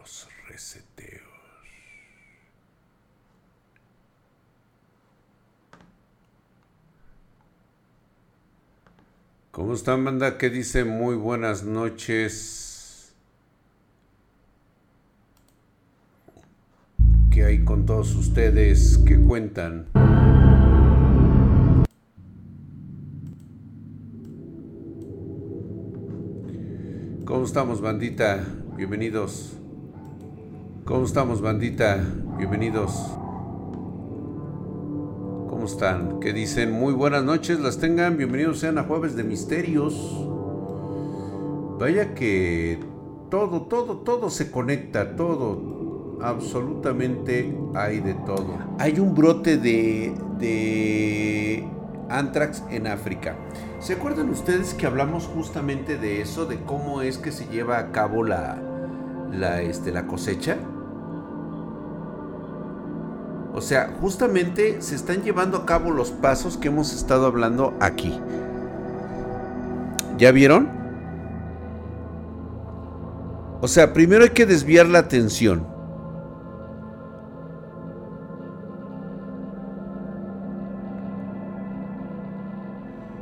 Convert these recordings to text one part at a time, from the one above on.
Los reseteos. ¿Cómo están, banda? ¿Qué dice? Muy buenas noches. ¿Qué hay con todos ustedes que cuentan? ¿Cómo estamos, bandita? Bienvenidos. ¿Cómo estamos, bandita? Bienvenidos. ¿Cómo están? ¿Qué dicen? Muy buenas noches, las tengan. Bienvenidos sean a Jueves de Misterios. Vaya que todo, todo, todo se conecta, todo. Absolutamente hay de todo. Hay un brote de, de Antrax en África. ¿Se acuerdan ustedes que hablamos justamente de eso, de cómo es que se lleva a cabo la, la, este, la cosecha? O sea, justamente se están llevando a cabo los pasos que hemos estado hablando aquí. ¿Ya vieron? O sea, primero hay que desviar la atención.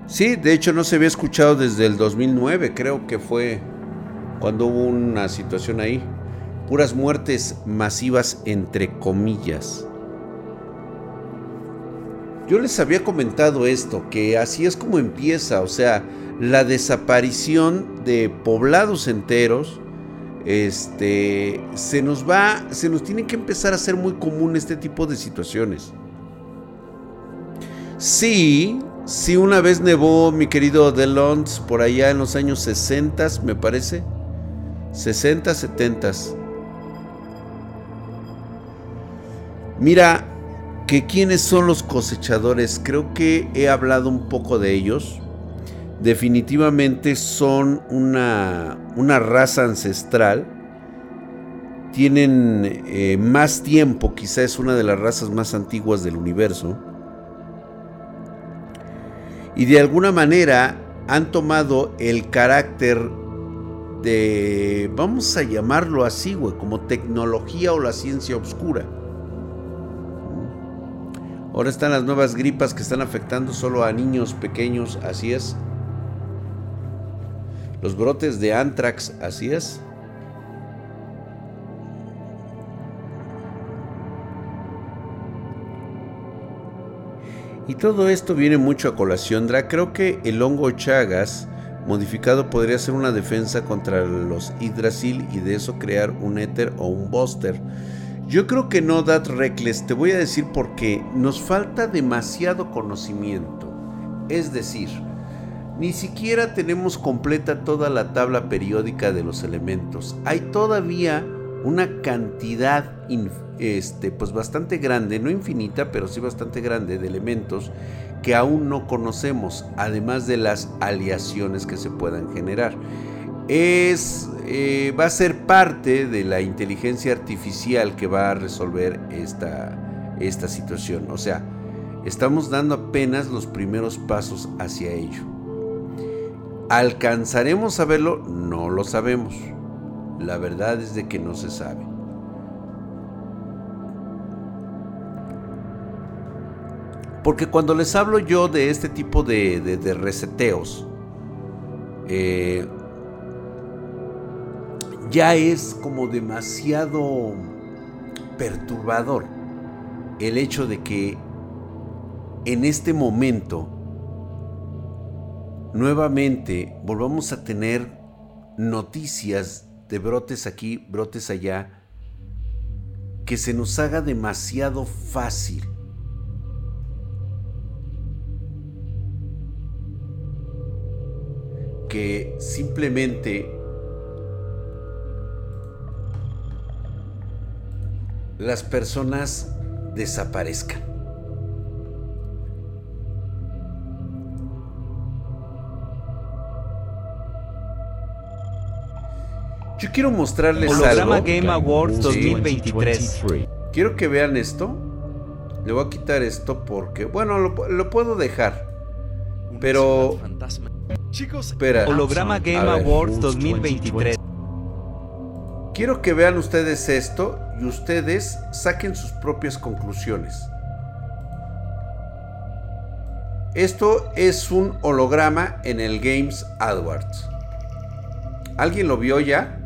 Sí, de hecho no se había escuchado desde el 2009, creo que fue cuando hubo una situación ahí. Puras muertes masivas entre comillas. Yo les había comentado esto, que así es como empieza, o sea, la desaparición de poblados enteros, este, se nos va, se nos tiene que empezar a hacer muy común este tipo de situaciones. Sí, Sí, una vez nevó mi querido Delons por allá en los años 60, me parece. 60, 70. Mira, que quiénes son los cosechadores, creo que he hablado un poco de ellos. Definitivamente son una, una raza ancestral. Tienen eh, más tiempo, quizá es una de las razas más antiguas del universo y de alguna manera han tomado el carácter de, vamos a llamarlo así, güey, como tecnología o la ciencia oscura. Ahora están las nuevas gripas que están afectando solo a niños pequeños, así es. Los brotes de anthrax, así es. Y todo esto viene mucho a colación, Dra. Creo que el hongo Chagas modificado podría ser una defensa contra los Hydrasil y de eso crear un éter o un Buster. Yo creo que no, That Reckless. Te voy a decir porque nos falta demasiado conocimiento. Es decir, ni siquiera tenemos completa toda la tabla periódica de los elementos. Hay todavía una cantidad este, pues bastante grande, no infinita, pero sí bastante grande de elementos que aún no conocemos, además de las aleaciones que se puedan generar. Es, eh, va a ser parte de la inteligencia artificial que va a resolver esta, esta situación. O sea, estamos dando apenas los primeros pasos hacia ello. ¿Alcanzaremos a verlo? No lo sabemos. La verdad es de que no se sabe. Porque cuando les hablo yo de este tipo de, reseteos, eh, ya es como demasiado perturbador el hecho de que en este momento nuevamente volvamos a tener noticias de brotes aquí, brotes allá, que se nos haga demasiado fácil. Que simplemente las personas desaparezcan. Yo quiero mostrarles Holograma Game Awards 2023. Quiero que vean esto. Le voy a quitar esto porque, bueno, lo, puedo dejar. Pero... Chicos, Holograma Game Awards 2023. Quiero que vean ustedes esto y ustedes saquen sus propias conclusiones. Esto es un holograma en el Games AdWords. ¿Alguien lo vio ya?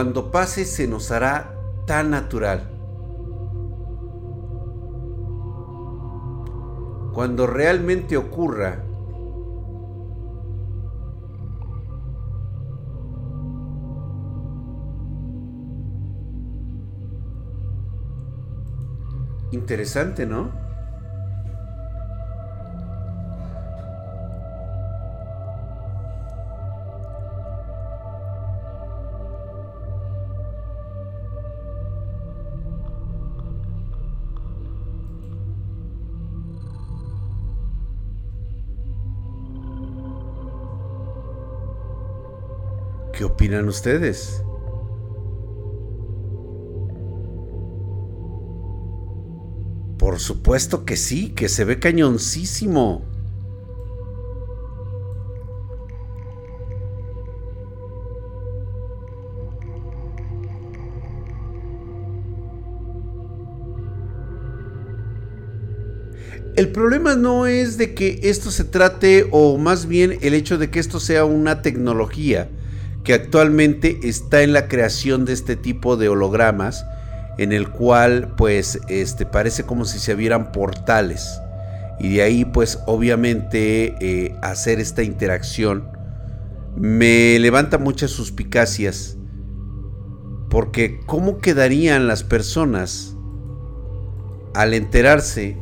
Cuando pase se nos hará tan natural. Cuando realmente ocurra, Interesante, ¿no? Ustedes? Por supuesto que sí, que se ve cañoncísimo. El problema no es de que esto se trate, o más bien el hecho de que esto sea una tecnología que actualmente está en la creación de este tipo de hologramas, en el cual pues este, parece como si se vieran portales. Y de ahí pues obviamente eh, hacer esta interacción me levanta muchas suspicacias. Porque ¿cómo quedarían las personas al enterarse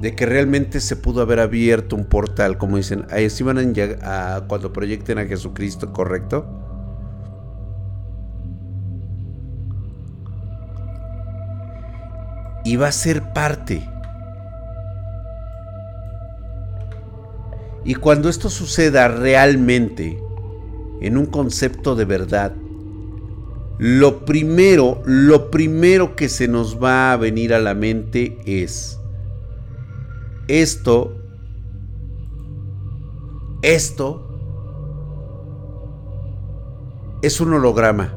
de que realmente se pudo haber abierto un portal, como dicen, ahí sí van a, cuando proyecten a Jesucristo, ¿correcto? Y va a ser parte. Y cuando esto suceda realmente, en un concepto de verdad, lo primero, lo primero que se nos va a venir a la mente es, esto, esto es un holograma.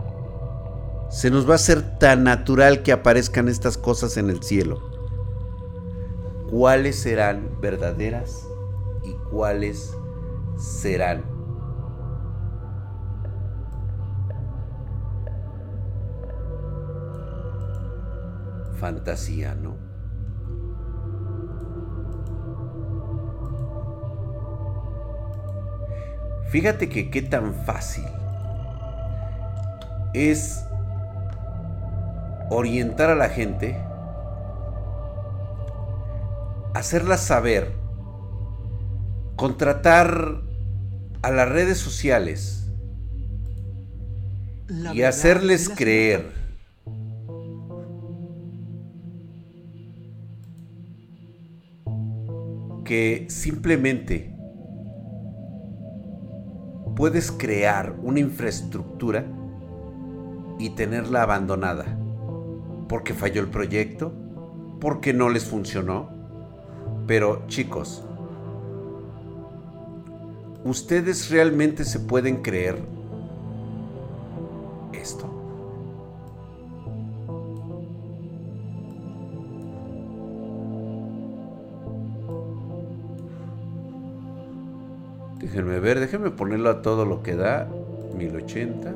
Se nos va a hacer tan natural que aparezcan estas cosas en el cielo. ¿Cuáles serán verdaderas y cuáles serán fantasía, ¿no? Fíjate que qué tan fácil es orientar a la gente, hacerla saber, contratar a las redes sociales y hacerles creer que simplemente puedes crear una infraestructura y tenerla abandonada. Porque falló el proyecto, porque no les funcionó. Pero chicos, ¿ustedes realmente se pueden creer esto? Déjenme ver, déjenme ponerlo a todo lo que da. 1080.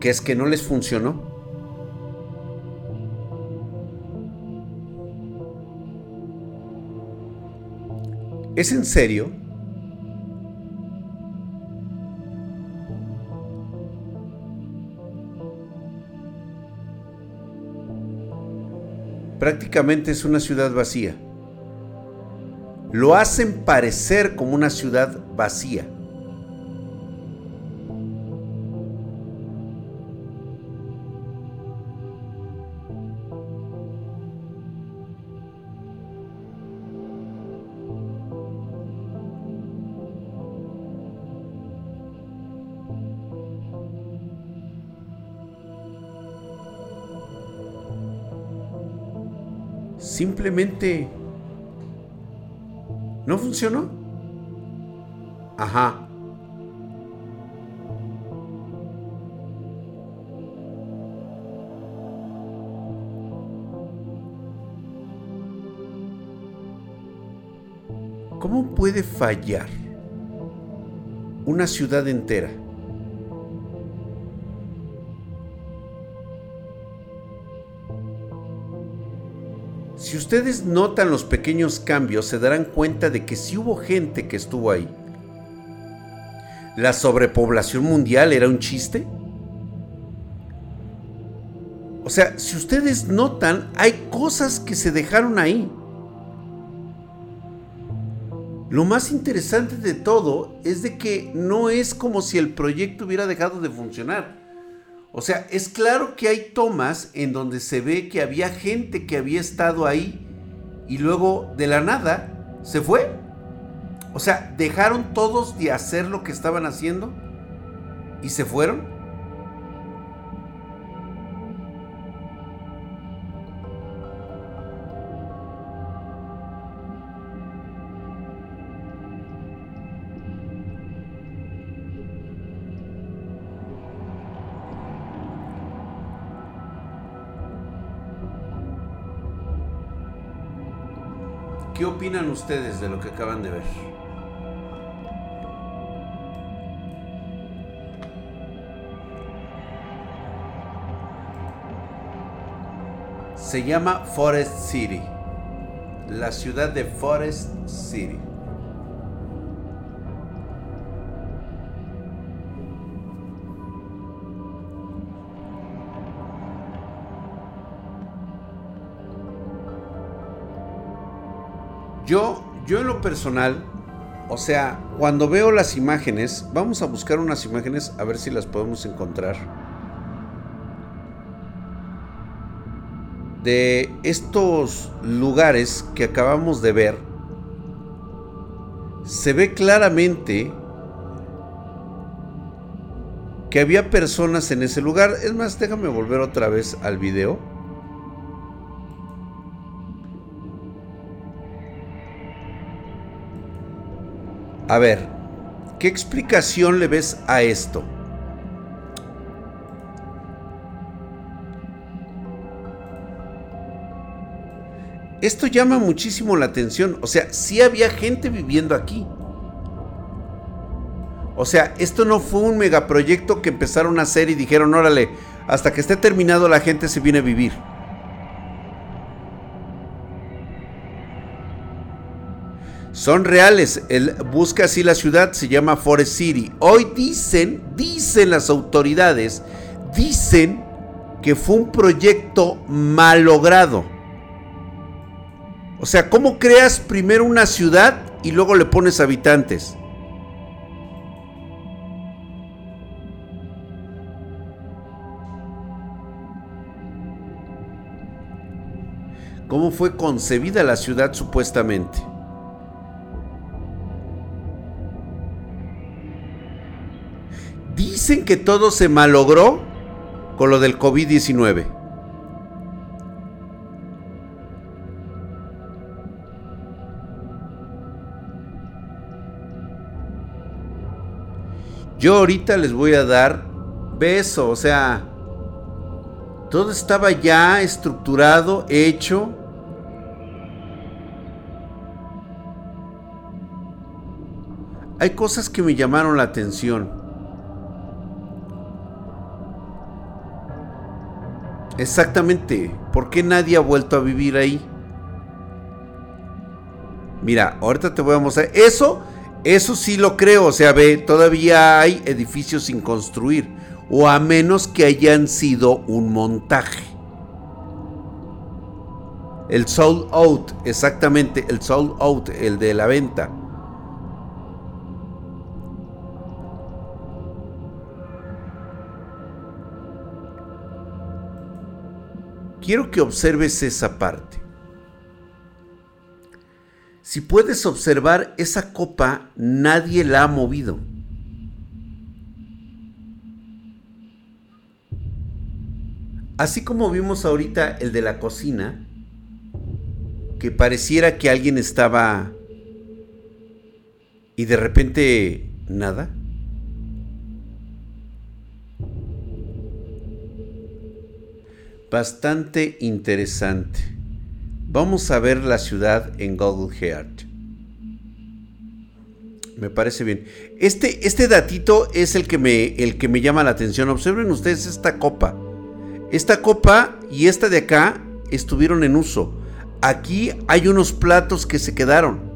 ¿Qué es que no les funcionó? ¿Es en serio? Prácticamente es una ciudad vacía. Lo hacen parecer como una ciudad vacía. Simplemente no funcionó. Ajá. ¿Cómo puede fallar una ciudad entera? Si ustedes notan los pequeños cambios, se darán cuenta de que sí hubo gente que estuvo ahí. ¿La sobrepoblación mundial era un chiste? O sea, si ustedes notan, hay cosas que se dejaron ahí. Lo más interesante de todo es de que no es como si el proyecto hubiera dejado de funcionar. O sea, es claro que hay tomas en donde se ve que había gente que había estado ahí y luego de la nada se fue. O sea, dejaron todos de hacer lo que estaban haciendo y se fueron. Opinan ustedes de lo que acaban de ver? Se llama Forest City. La ciudad de Forest City. Personal, o sea, cuando veo las imágenes, vamos a buscar unas imágenes a ver si las podemos encontrar. De estos lugares que acabamos de ver, se ve claramente que había personas en ese lugar. Es más, déjame volver otra vez al video. A ver, ¿qué explicación le ves a esto? Esto llama muchísimo la atención. O sea, sí había gente viviendo aquí. O sea, esto no fue un megaproyecto que empezaron a hacer y dijeron, órale, hasta que esté terminado la gente se viene a vivir. Son reales. Él busca así la ciudad, se llama Forest City. Hoy dicen, dicen las autoridades, dicen que fue un proyecto malogrado. O sea, ¿cómo creas primero una ciudad y luego le pones habitantes? ¿Cómo fue concebida la ciudad supuestamente? Dicen que todo se malogró con lo del COVID-19. Yo ahorita les voy a dar beso, o sea, todo estaba ya estructurado, hecho. Hay cosas que me llamaron la atención. Exactamente. ¿Por qué nadie ha vuelto a vivir ahí? Mira, ahorita te voy a mostrar. Eso, eso sí lo creo. O sea, ve, todavía hay edificios sin construir. O a menos que hayan sido un montaje. El sold out, exactamente, el sold out, el de la venta. Quiero que observes esa parte. Si puedes observar esa copa, nadie la ha movido. Así como vimos ahorita el de la cocina, que pareciera que alguien estaba y de repente nada. Bastante interesante. Vamos a ver la ciudad en Google Earth. Me parece bien. Este, este datito es el que, me, el que me llama la atención. Observen ustedes esta copa. Esta copa y esta de acá estuvieron en uso. Aquí hay unos platos que se quedaron.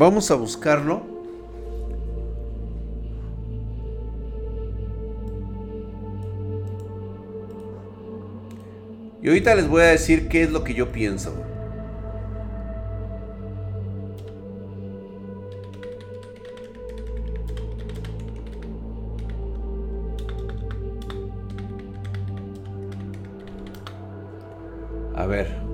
Vamos a buscarlo. Y ahorita les voy a decir qué es lo que yo pienso. A ver.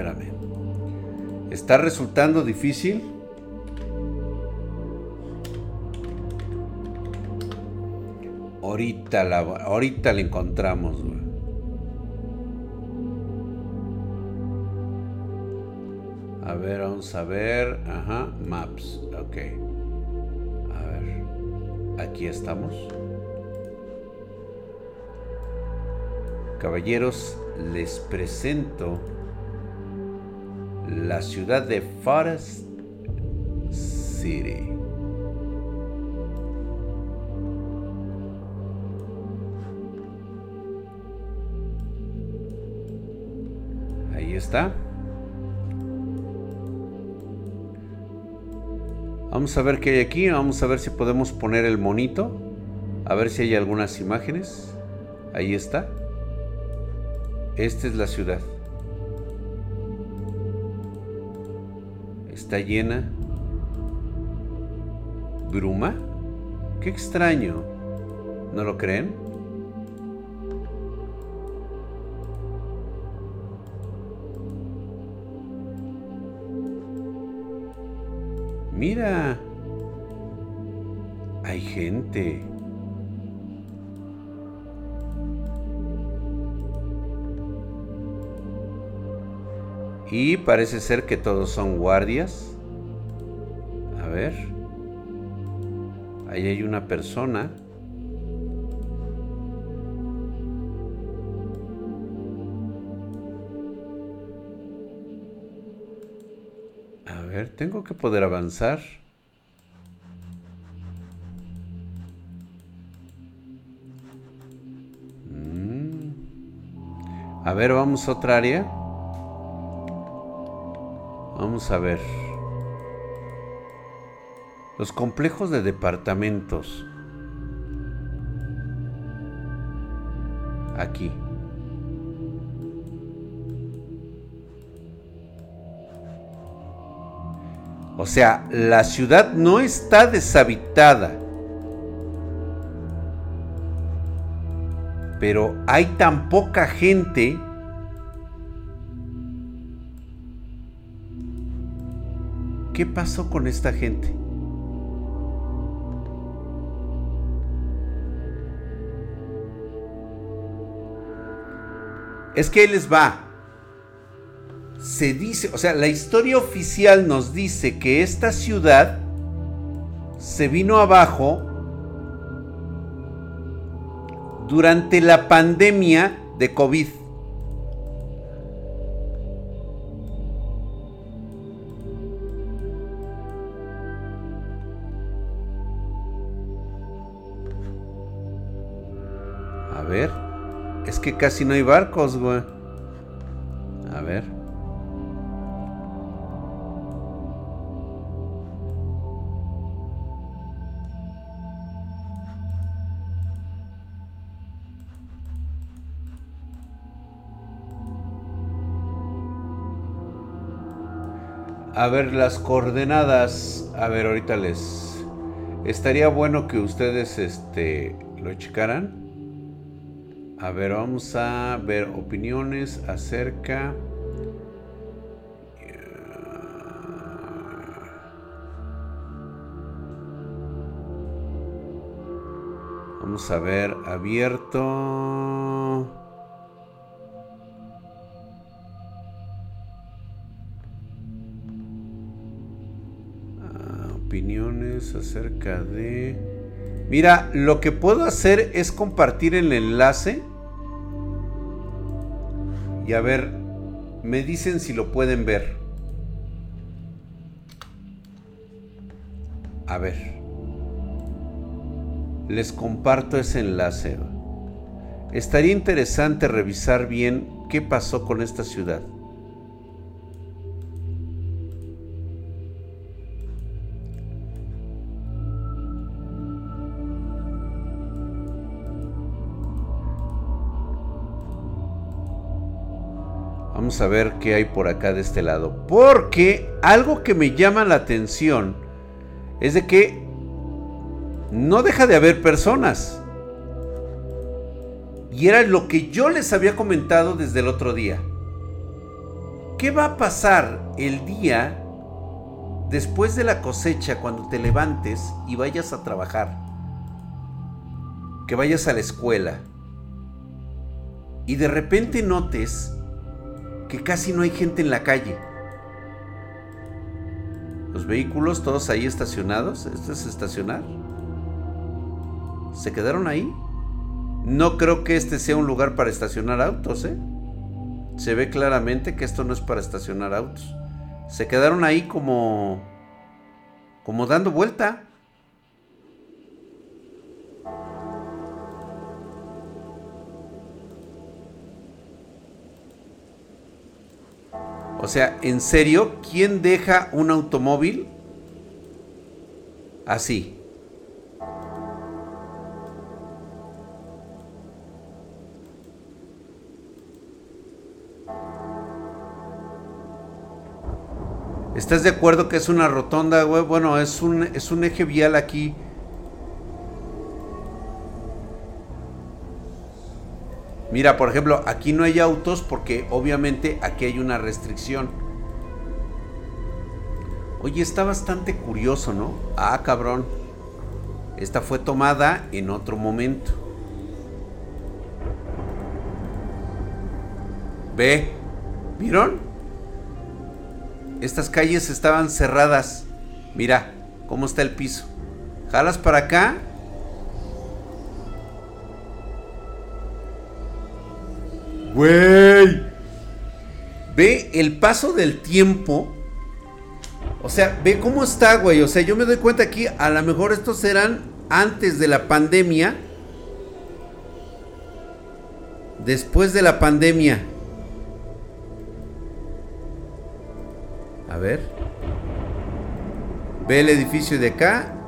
Espérame. ¿Está resultando difícil? Ahorita la, ahorita la encontramos, güey. A ver, vamos a ver. Ajá, maps. Ok. A ver. Aquí estamos. Caballeros, les presento la ciudad de Forest City. Ahí está. Vamos a ver qué hay aquí. Vamos a ver si podemos poner el monito. A ver si hay algunas imágenes. Ahí está. Esta es la ciudad. Está llena. ¿Bruma? Qué extraño. ¿No lo creen? Mira, hay gente. Y parece ser que todos son guardias. A ver. Ahí hay una persona. tengo que poder avanzar. Mm. A ver, vamos a otra área. A ver. Los complejos de departamentos. Aquí. O sea, la ciudad no está deshabitada. Pero hay tan poca gente ¿Qué pasó con esta gente? Es que les va se dice, o sea, la historia oficial nos dice que esta ciudad se vino abajo durante la pandemia de COVID. que casi no hay barcos, güey. A ver. A ver las coordenadas. A ver, ahorita les. Estaría bueno que ustedes este lo checaran. A ver, vamos a ver opiniones acerca. Vamos a ver, abierto. opiniones acerca de... Mira, lo que puedo hacer es compartir el enlace. Y a ver, me dicen si lo pueden ver. A ver. Les comparto ese enlace. Estaría interesante revisar bien qué pasó con esta ciudad. A ver qué hay por acá de este lado. Porque algo que me llama la atención es de que no deja de haber personas. Y era lo que yo les había comentado desde el otro día. ¿Qué va a pasar el día después de la cosecha cuando te levantes y vayas a trabajar? Que vayas a la escuela. Y de repente notes que casi no hay gente en la calle. Los vehículos todos ahí estacionados. ¿Esto es estacionar? ¿Se quedaron ahí? No creo que este sea un lugar para estacionar autos, ¿eh? Se ve claramente que esto no es para estacionar autos. Se quedaron ahí como... como dando vuelta. O sea, en serio, ¿quién deja un automóvil así? ¿Estás de acuerdo que es una rotonda, güey? Bueno, es un, es un eje vial aquí Mira, por ejemplo, aquí no hay autos porque obviamente aquí hay una restricción. Oye, está bastante curioso, ¿no? Ah, cabrón. Esta fue tomada en otro momento. Ve, ¿vieron? Estas calles estaban cerradas. Mira cómo está el piso. Jalas para acá Güey. Ve el paso del tiempo. O sea, ve cómo está, güey. O sea, yo me doy cuenta aquí, a lo mejor estos eran antes de la pandemia. Después de la pandemia. A ver. Ve el edificio de acá.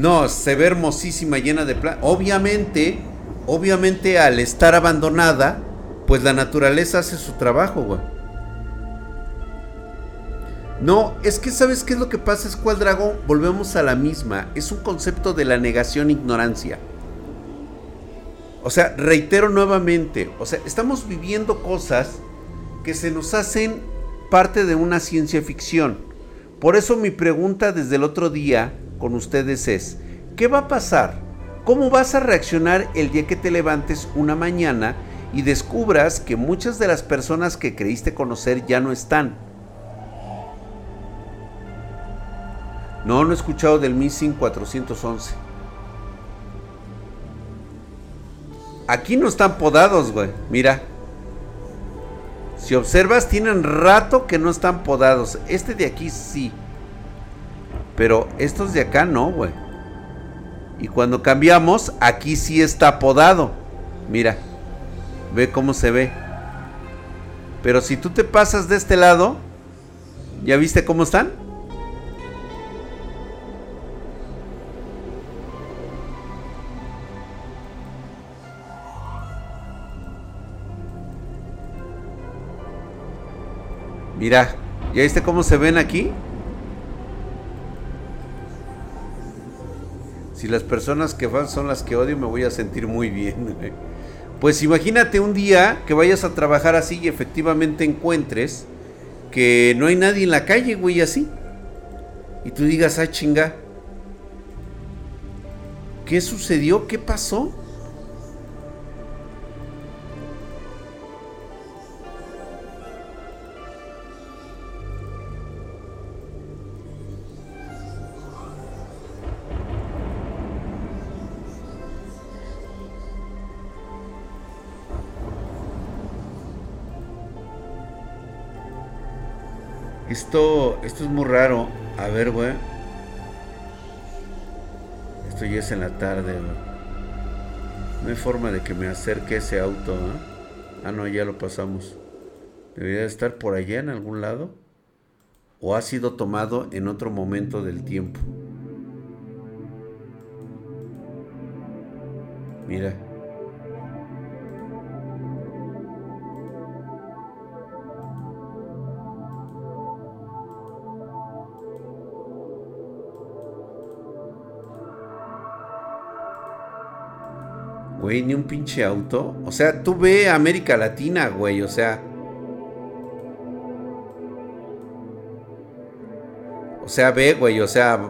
No, se ve hermosísima, llena de plantas. Obviamente, obviamente al estar abandonada, pues la naturaleza hace su trabajo, güey. No, es que sabes qué es lo que pasa, es cual dragón, volvemos a la misma. Es un concepto de la negación ignorancia. O sea, reitero nuevamente, o sea, estamos viviendo cosas que se nos hacen parte de una ciencia ficción. Por eso mi pregunta desde el otro día con ustedes es, ¿qué va a pasar? ¿Cómo vas a reaccionar el día que te levantes una mañana y descubras que muchas de las personas que creíste conocer ya no están? No, no he escuchado del Missing 411. Aquí no están podados, güey. Mira. Si observas, tienen rato que no están podados. Este de aquí sí. Pero estos de acá no, güey. Y cuando cambiamos, aquí sí está podado. Mira, ve cómo se ve. Pero si tú te pasas de este lado, ¿ya viste cómo están? Mira, ¿ya viste cómo se ven aquí? Si las personas que van son las que odio, me voy a sentir muy bien. Pues imagínate un día que vayas a trabajar así y efectivamente encuentres que no hay nadie en la calle, güey, así. Y tú digas, ah, chinga. ¿Qué sucedió? ¿Qué pasó? Esto, esto es muy raro. A ver, güey. Esto ya es en la tarde, güey. No hay forma de que me acerque ese auto, ¿eh? Ah, no, ya lo pasamos. Debería estar por allá en algún lado. O ha sido tomado en otro momento del tiempo. Mira. Güey, ni un pinche auto. O sea, tú ve América Latina, güey. O sea. O sea, ve, güey. O sea.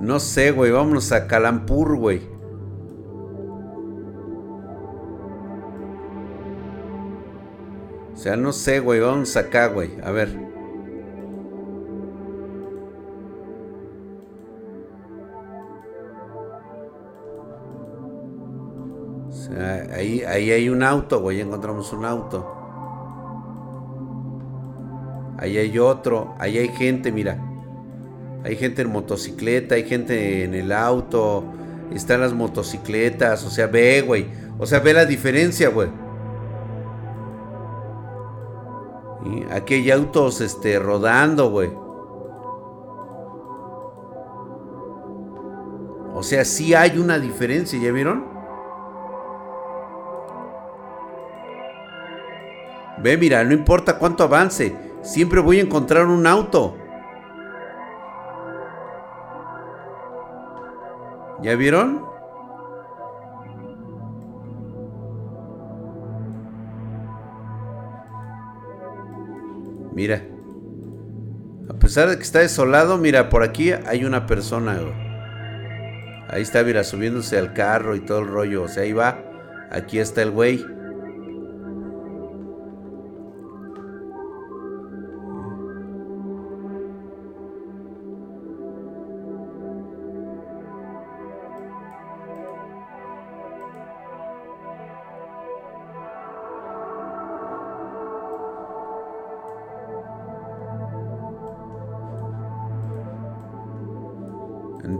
No sé, güey. Vámonos a Calampur, güey. O sea, no sé, güey. Vamos acá, güey. A ver. Ahí, hay un auto, güey. Encontramos un auto. Ahí hay otro. Ahí hay gente, mira. Hay gente en motocicleta, hay gente en el auto. Están las motocicletas. O sea, ve, güey. O sea, ve la diferencia, güey. aquí hay autos este, rodando, güey. O sea, sí hay una diferencia, ¿ya vieron? Ve, mira, no importa cuánto avance, siempre voy a encontrar un auto. ¿Ya vieron? Mira. A pesar de que está desolado, mira, por aquí hay una persona. Ahí está, mira, subiéndose al carro y todo el rollo. O sea, ahí va. Aquí está el güey.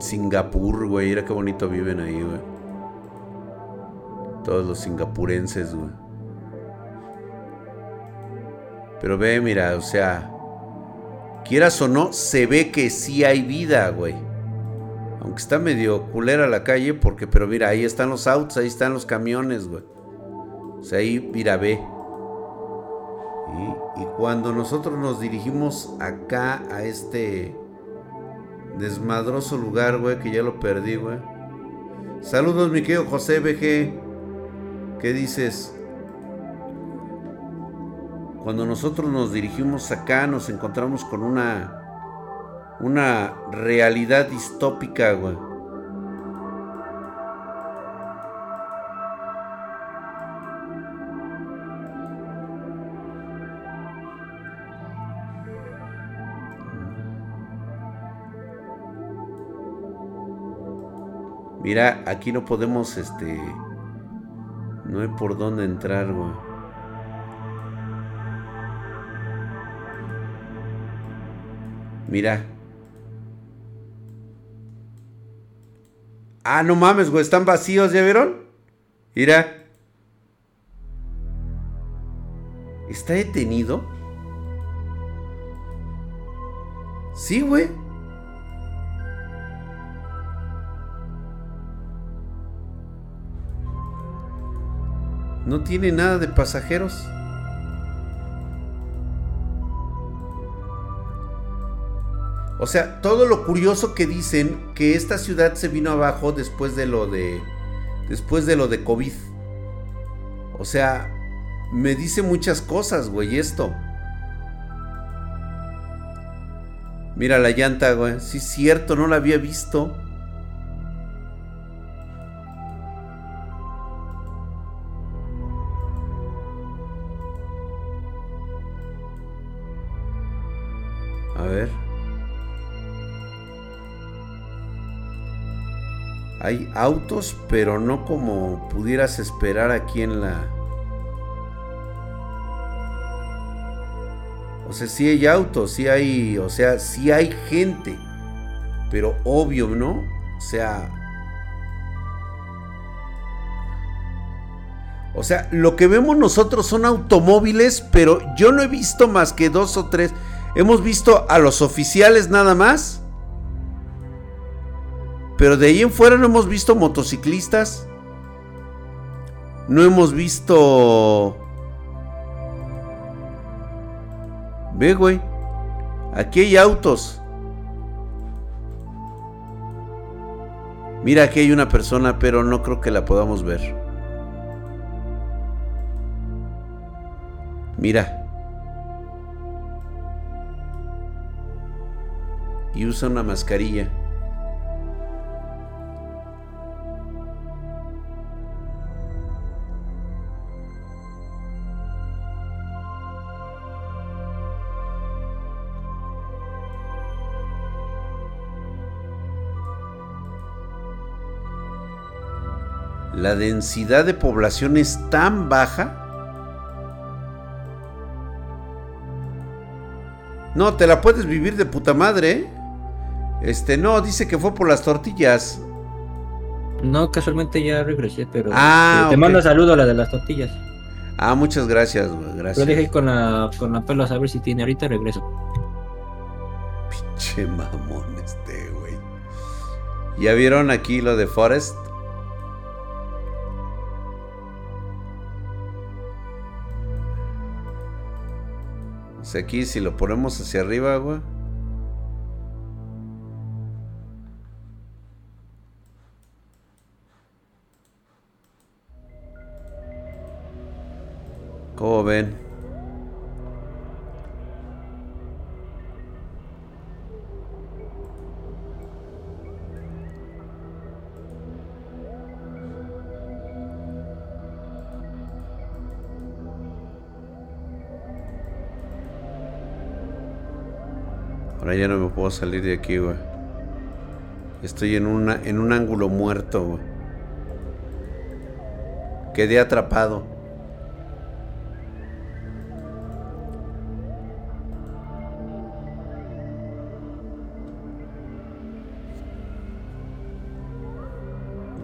Singapur, güey. Mira qué bonito viven ahí, güey. Todos los singapurenses, güey. Pero ve, mira, o sea, quieras o no, se ve que sí hay vida, güey. Aunque está medio culera la calle, porque, pero mira, ahí están los autos, ahí están los camiones, güey. O sea, ahí, mira, ve. y cuando nosotros nos dirigimos acá a este desmadroso lugar, güey, que ya lo perdí, güey. Saludos, mi querido José BG. ¿Qué dices? Cuando nosotros nos dirigimos acá, nos encontramos con una una realidad distópica, güey. Mira, aquí no podemos, este... No hay por dónde entrar, güey. Mira. Ah, no mames, güey, están vacíos, ¿ya vieron? Mira. ¿Está detenido? Sí, güey. No tiene nada de pasajeros. O sea, todo lo curioso que dicen que esta ciudad se vino abajo después de lo de después de lo de COVID. O sea, me dice muchas cosas, güey, esto. Mira la llanta, güey. Sí, cierto, no la había visto. Ver. Hay autos, pero no como pudieras esperar aquí en la... O sea, sí hay autos, sí hay, o sea, sí hay gente, pero obvio, ¿no? O sea... O sea, lo que vemos nosotros son automóviles, pero yo no he visto más que dos o tres. Hemos visto a los oficiales nada más pero de ahí en fuera no hemos visto motociclistas. No hemos visto... Ve, güey. Aquí hay autos. Mira, aquí hay una persona, pero no creo que la podamos ver. Mira. Y usa una mascarilla. la densidad de población es tan baja. No, te la puedes vivir de puta madre. ¿eh? Este, no, dice que fue por las tortillas. No, casualmente ya regresé, pero ah, te, mando saludo a la de las tortillas. Ah, muchas gracias, gracias. Yo dejé con la, con la pelo a ver si tiene ahorita regreso. Pinche mamón este, güey. ¿Ya vieron aquí lo de Forest? aquí si lo ponemos hacia arriba, güey. ¿Cómo ven? ya no me puedo salir de aquí. Estoy en, una, en un ángulo muerto. Quedé atrapado.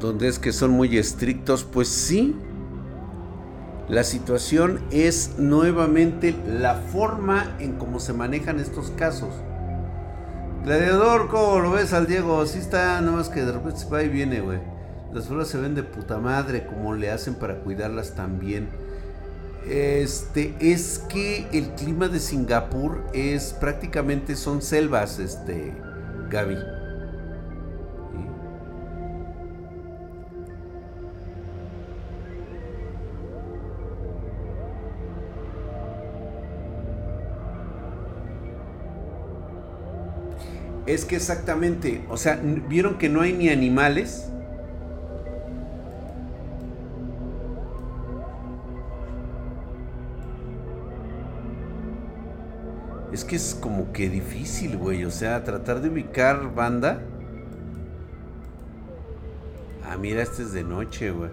¿Dónde es que son muy estrictos? Pues sí. La situación es nuevamente la forma en cómo se manejan estos casos. Gladiador, ¿cómo lo ves al Diego? Sí está, no más que de repente se va y viene, güey. Las flores se ven de puta madre, como le hacen para cuidarlas también. Este, es que el clima de Singapur es prácticamente son selvas, este, Gaby. Es que exactamente, o sea, ¿vieron que no hay ni animales? Es que es como que difícil, güey. O sea, tratar de ubicar banda. Ah, mira, este es de noche, güey.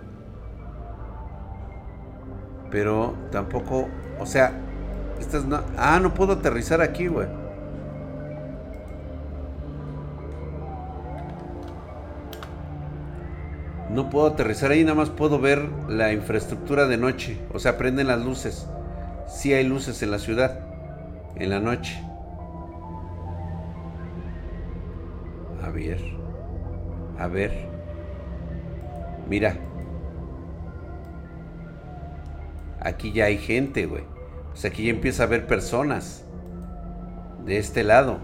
Pero tampoco, o sea, estas no... Ah, no puedo aterrizar aquí, güey. No puedo aterrizar ahí, nada más puedo ver la infraestructura de noche. O sea, prenden las luces. Sí hay luces en la ciudad. En la noche. A ver. A ver. Mira. Aquí ya hay gente, güey. O sea, aquí ya empieza a haber personas. De este lado.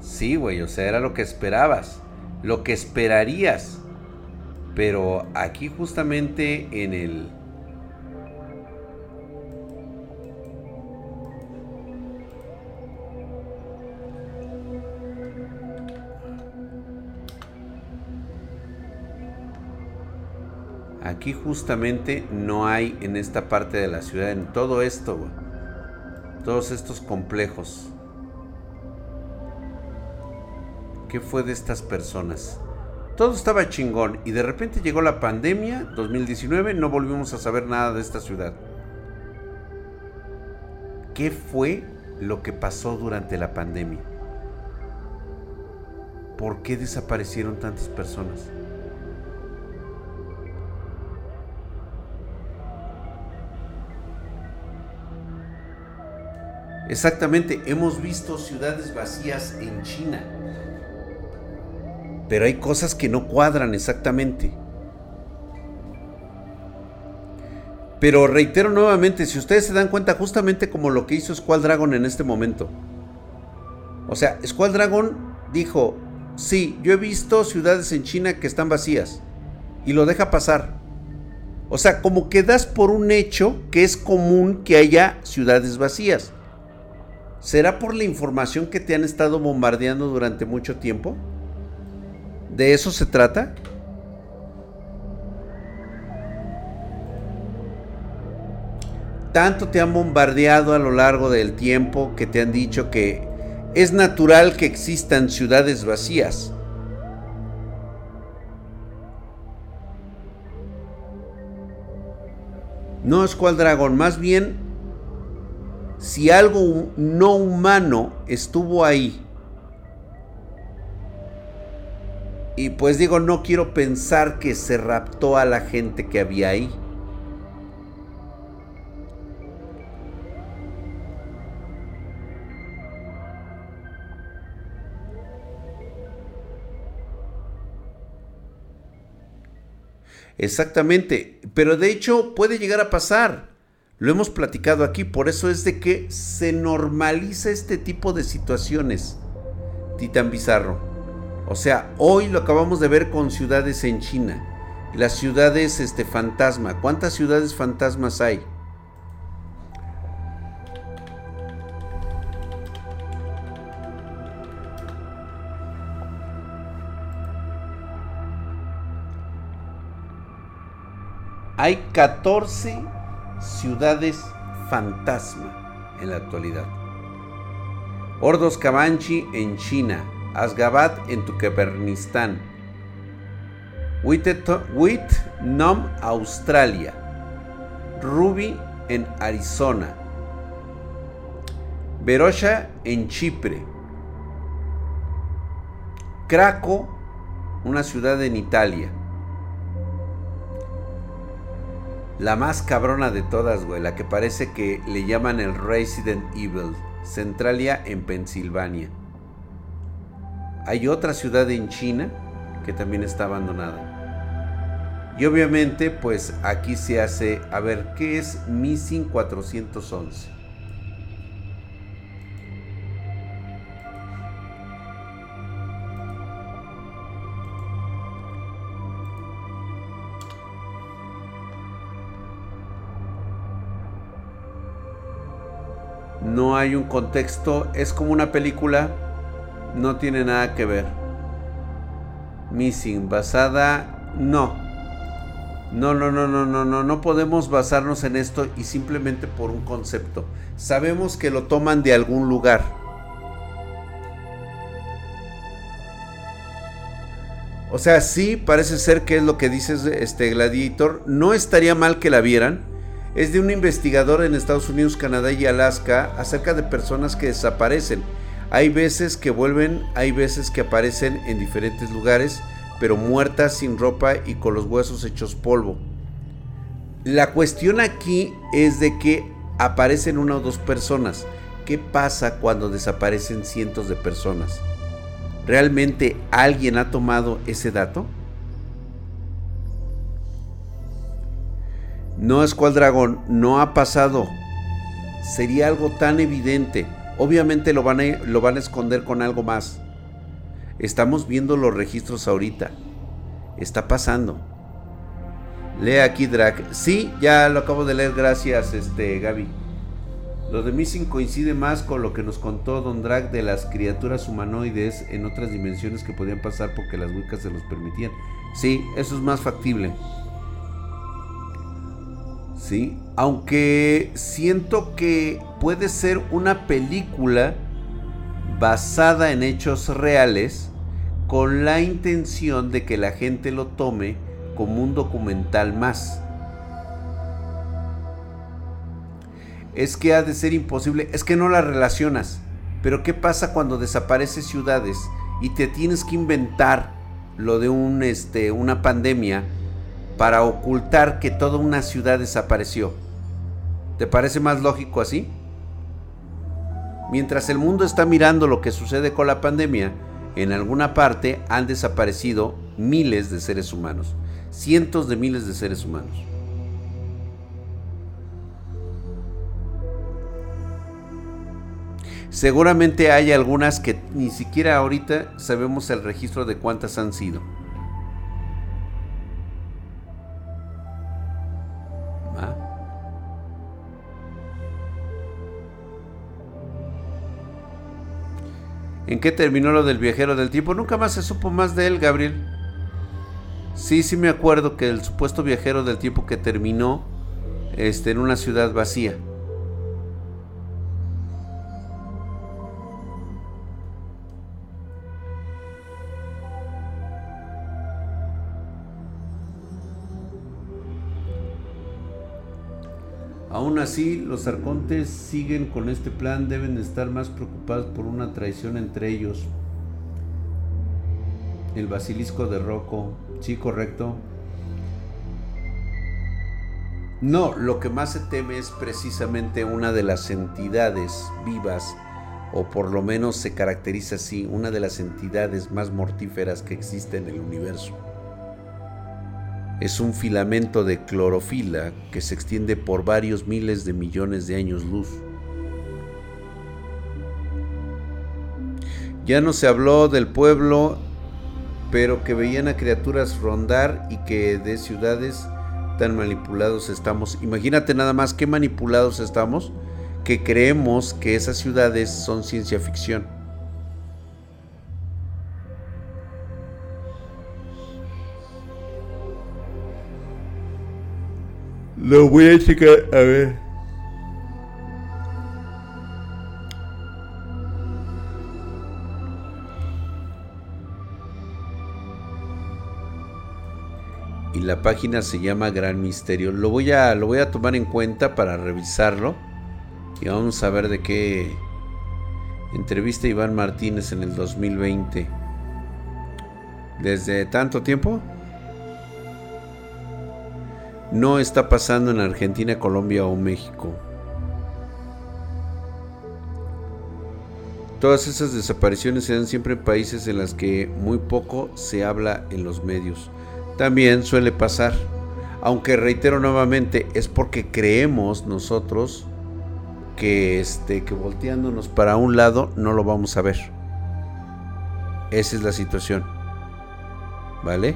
Sí, güey. O sea, era lo que esperabas. Lo que esperarías. Pero aquí justamente en el... Aquí justamente no hay en esta parte de la ciudad, en todo esto, Todos estos complejos. ¿Qué fue de estas personas? Todo estaba chingón y de repente llegó la pandemia, 2019, no volvimos a saber nada de esta ciudad. ¿Qué fue lo que pasó durante la pandemia? ¿Por qué desaparecieron tantas personas? Exactamente, hemos visto ciudades vacías en China pero hay cosas que no cuadran exactamente. Pero reitero nuevamente, si ustedes se dan cuenta justamente como lo que hizo Squall Dragon en este momento. O sea, Squall Dragon dijo, sí, yo he visto ciudades en China que están vacías. Y lo deja pasar. O sea, como que das por un hecho que es común que haya ciudades vacías. ¿Será por la información que te han estado bombardeando durante mucho tiempo? ¿De eso se trata? Tanto te han bombardeado a lo largo del tiempo que te han dicho que es natural que existan ciudades vacías. No es cual dragón, más bien si algo no humano estuvo ahí Y pues digo, no quiero pensar que se raptó a la gente que había ahí. Exactamente, pero de hecho puede llegar a pasar. Lo hemos platicado aquí, por eso es de que se normaliza este tipo de situaciones. Titan Bizarro. O sea, hoy lo acabamos de ver con ciudades en China. Las ciudades este, fantasma. ¿Cuántas ciudades fantasmas hay? Hay 14 ciudades fantasma en la actualidad. Ordos Cabanchi en China, Asgabat en Turkmenistán, Whitnam, Australia, Ruby en Arizona, Verosha en Chipre, Craco, una ciudad en Italia. La más cabrona de todas, güey, la que parece que le llaman el Resident Evil, Centralia en Pensilvania. Hay otra ciudad en China que también está abandonada. Y obviamente, pues aquí se hace, a ver, ¿qué es Missing 411? No hay un contexto, es como una película no tiene nada que ver. Missing, basada, no. No, no, no, no, no, no, no podemos basarnos en esto y simplemente por un concepto. Sabemos que lo toman de algún lugar. O sea, sí, parece ser que es lo que dices este Gladiator. No estaría mal que la vieran. Es de un investigador en Estados Unidos, Canadá y Alaska acerca de personas que desaparecen hay veces que vuelven, hay veces que aparecen en diferentes lugares, pero muertas sin ropa y con los huesos hechos polvo. La cuestión aquí es de que aparecen una o dos personas. ¿Qué pasa cuando desaparecen cientos de personas? ¿Realmente alguien ha tomado ese dato? No es cual dragón, no ha pasado. Sería algo tan evidente. Obviamente lo van, a, lo van a esconder con algo más. Estamos viendo los registros ahorita. Está pasando. Lee aquí Drag. Sí, ya lo acabo de leer, gracias, este Gaby. Lo de Missing coincide más con lo que nos contó Don Drag de las criaturas humanoides en otras dimensiones que podían pasar porque las wicas se los permitían. Sí, eso es más factible. Aunque siento que puede ser una película basada en hechos reales con la intención de que la gente lo tome como un documental más. Es que ha de ser imposible, es que no la relacionas. Pero ¿qué pasa cuando desapareces ciudades y te tienes que inventar lo de un, este, una pandemia para ocultar que toda una ciudad desapareció. ¿Te parece más lógico así? Mientras el mundo está mirando lo que sucede con la pandemia, en alguna parte han desaparecido miles de seres humanos, cientos de miles de seres humanos. Seguramente hay algunas que ni siquiera ahorita sabemos el registro de cuántas han sido. ¿En qué terminó lo del viajero del tiempo? Nunca más se supo más de él, Gabriel. Sí, sí me acuerdo que el supuesto viajero del tiempo que terminó este, en una ciudad vacía. Aún así, los arcontes siguen con este plan, deben estar más preocupados por una traición entre ellos. El basilisco de Rocco, sí, correcto. No, lo que más se teme es precisamente una de las entidades vivas, o por lo menos se caracteriza así, una de las entidades más mortíferas que existe en el universo es un filamento de clorofila que se extiende por varios miles de millones de años luz. Ya no se habló del pueblo, pero que veían a criaturas rondar y que de ciudades tan manipulados estamos. Imagínate nada más qué manipulados estamos que creemos que esas ciudades son ciencia ficción. Lo voy a checar, a ver. Y la página se llama Gran Misterio. Lo voy a, lo voy a tomar en cuenta para revisarlo. Y vamos a ver de qué entrevista Iván Martínez en el 2020. ¿Desde tanto tiempo? No está pasando en Argentina, Colombia o México. Todas esas desapariciones se dan siempre en países en los que muy poco se habla en los medios. También suele pasar, aunque reitero nuevamente, es porque creemos nosotros que este que volteándonos para un lado no lo vamos a ver. Esa es la situación. ¿Vale?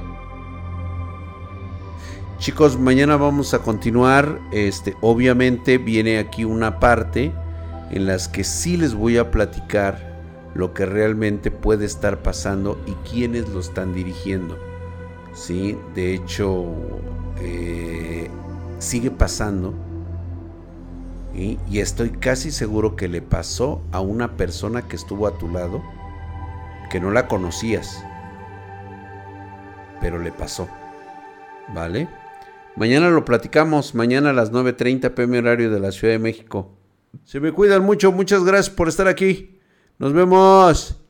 Chicos, mañana vamos a continuar. Este, obviamente viene aquí una parte en las que sí les voy a platicar lo que realmente puede estar pasando y quiénes lo están dirigiendo. Sí, de hecho eh, sigue pasando y estoy casi seguro que le pasó a una persona que estuvo a tu lado que no la conocías, pero le pasó, ¿vale? Mañana lo platicamos, mañana a las 9.30 pm horario de la Ciudad de México. Se me cuidan mucho, muchas gracias por estar aquí. Nos vemos.